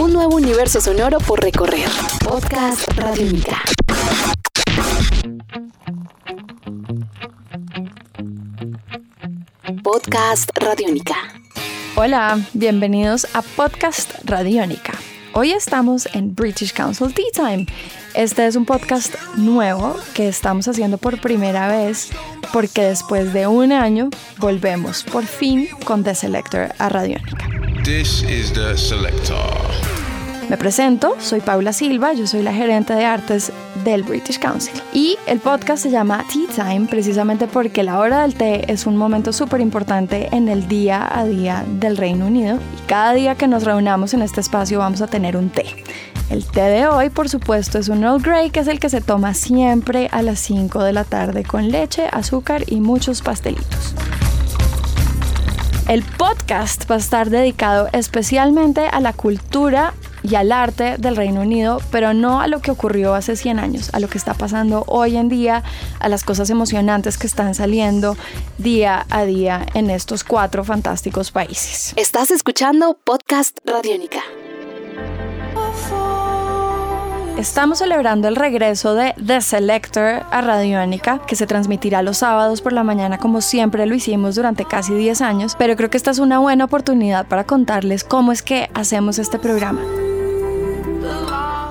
Un nuevo universo sonoro por recorrer. Podcast Radiónica. Podcast Radiónica. Hola, bienvenidos a Podcast Radiónica. Hoy estamos en British Council Tea Time. Este es un podcast nuevo que estamos haciendo por primera vez porque después de un año volvemos por fin con The Selector a Radiónica. This is the selector. Me presento, soy Paula Silva, yo soy la gerente de artes del British Council. Y el podcast se llama Tea Time precisamente porque la hora del té es un momento súper importante en el día a día del Reino Unido. Y cada día que nos reunamos en este espacio vamos a tener un té. El té de hoy, por supuesto, es un Earl Grey, que es el que se toma siempre a las 5 de la tarde con leche, azúcar y muchos pastelitos. El podcast va a estar dedicado especialmente a la cultura y al arte del Reino Unido, pero no a lo que ocurrió hace 100 años, a lo que está pasando hoy en día, a las cosas emocionantes que están saliendo día a día en estos cuatro fantásticos países. Estás escuchando Podcast Radiónica. Estamos celebrando el regreso de The Selector a Radiónica, que se transmitirá los sábados por la mañana como siempre lo hicimos durante casi 10 años, pero creo que esta es una buena oportunidad para contarles cómo es que hacemos este programa.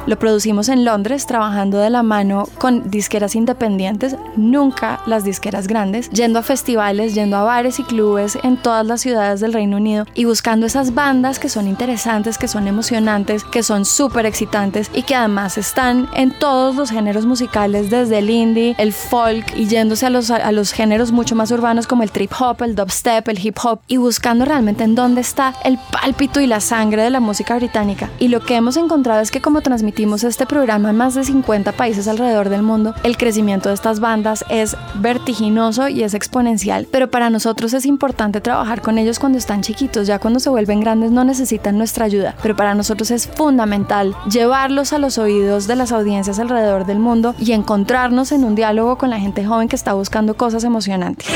Lo producimos en Londres trabajando de la mano con disqueras independientes, nunca las disqueras grandes, yendo a festivales, yendo a bares y clubes en todas las ciudades del Reino Unido y buscando esas bandas que son interesantes, que son emocionantes, que son súper excitantes y que además están en todos los géneros musicales, desde el indie, el folk y yéndose a los, a los géneros mucho más urbanos como el trip hop, el dubstep, el hip hop y buscando realmente en dónde está el pálpito y la sangre de la música británica. Y lo que hemos encontrado es que como transmitimos este programa en más de 50 países alrededor del mundo, el crecimiento de estas bandas es vertiginoso y es exponencial, pero para nosotros es importante trabajar con ellos cuando están chiquitos, ya cuando se vuelven grandes no necesitan nuestra ayuda, pero para nosotros es fundamental llevarlos a los oídos de las audiencias alrededor del mundo y encontrarnos en un diálogo con la gente joven que está buscando cosas emocionantes.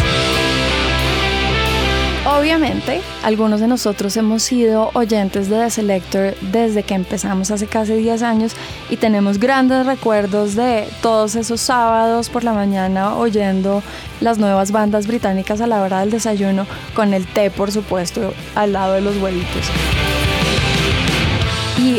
Obviamente, algunos de nosotros hemos sido oyentes de The Selector desde que empezamos hace casi 10 años y tenemos grandes recuerdos de todos esos sábados por la mañana oyendo las nuevas bandas británicas a la hora del desayuno con el té, por supuesto, al lado de los huevitos.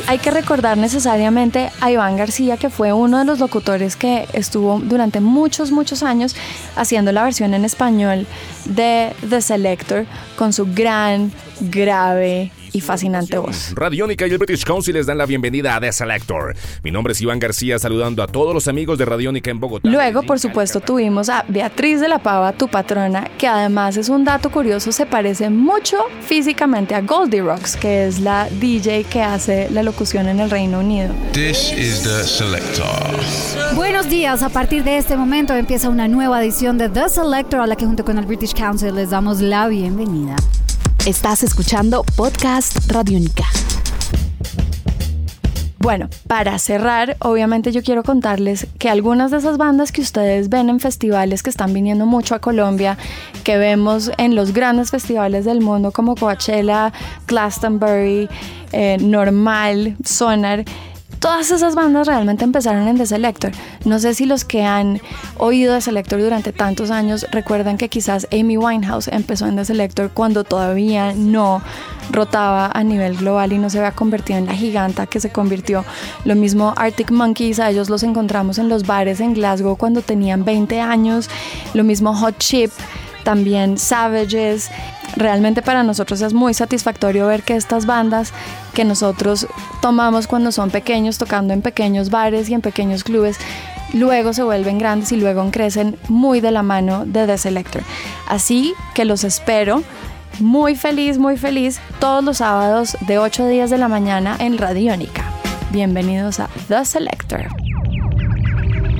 Hay que recordar necesariamente a Iván García, que fue uno de los locutores que estuvo durante muchos, muchos años haciendo la versión en español de The Selector con su gran, grave y fascinante voz. Radiónica y el British Council les dan la bienvenida a The Selector. Mi nombre es Iván García, saludando a todos los amigos de Radiónica en Bogotá. Luego, por supuesto, tuvimos a Beatriz de la Pava, tu patrona, que además es un dato curioso, se parece mucho físicamente a Goldie Rocks, que es la DJ que hace la locución en el Reino Unido. This is the selector. Buenos días, a partir de este momento empieza una nueva edición de The Selector a la que junto con el British Council les damos la bienvenida. Estás escuchando Podcast Radiónica. Bueno, para cerrar, obviamente yo quiero contarles que algunas de esas bandas que ustedes ven en festivales que están viniendo mucho a Colombia, que vemos en los grandes festivales del mundo como Coachella, Glastonbury, eh, Normal, Sonar, todas esas bandas realmente empezaron en The Selector. No sé si los que han oído The Selector durante tantos años recuerdan que quizás Amy Winehouse empezó en The Selector cuando todavía no rotaba a nivel global y no se había convertido en la giganta que se convirtió. Lo mismo Arctic Monkeys, a ellos los encontramos en los bares en Glasgow cuando tenían 20 años. Lo mismo Hot Chip, también Savages. Realmente para nosotros es muy satisfactorio ver que estas bandas que nosotros tomamos cuando son pequeños, tocando en pequeños bares y en pequeños clubes, luego se vuelven grandes y luego crecen muy de la mano de The Selector. Así que los espero muy feliz, muy feliz todos los sábados de 8 días de la mañana en Radiónica. Bienvenidos a The Selector.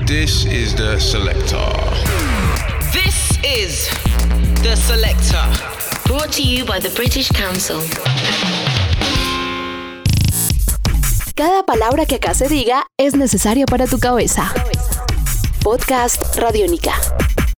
This is the selector. This is The Selector. Brought to you by the British Council. Cada palabra que acá se diga es necesaria para tu cabeza. Podcast Radiónica.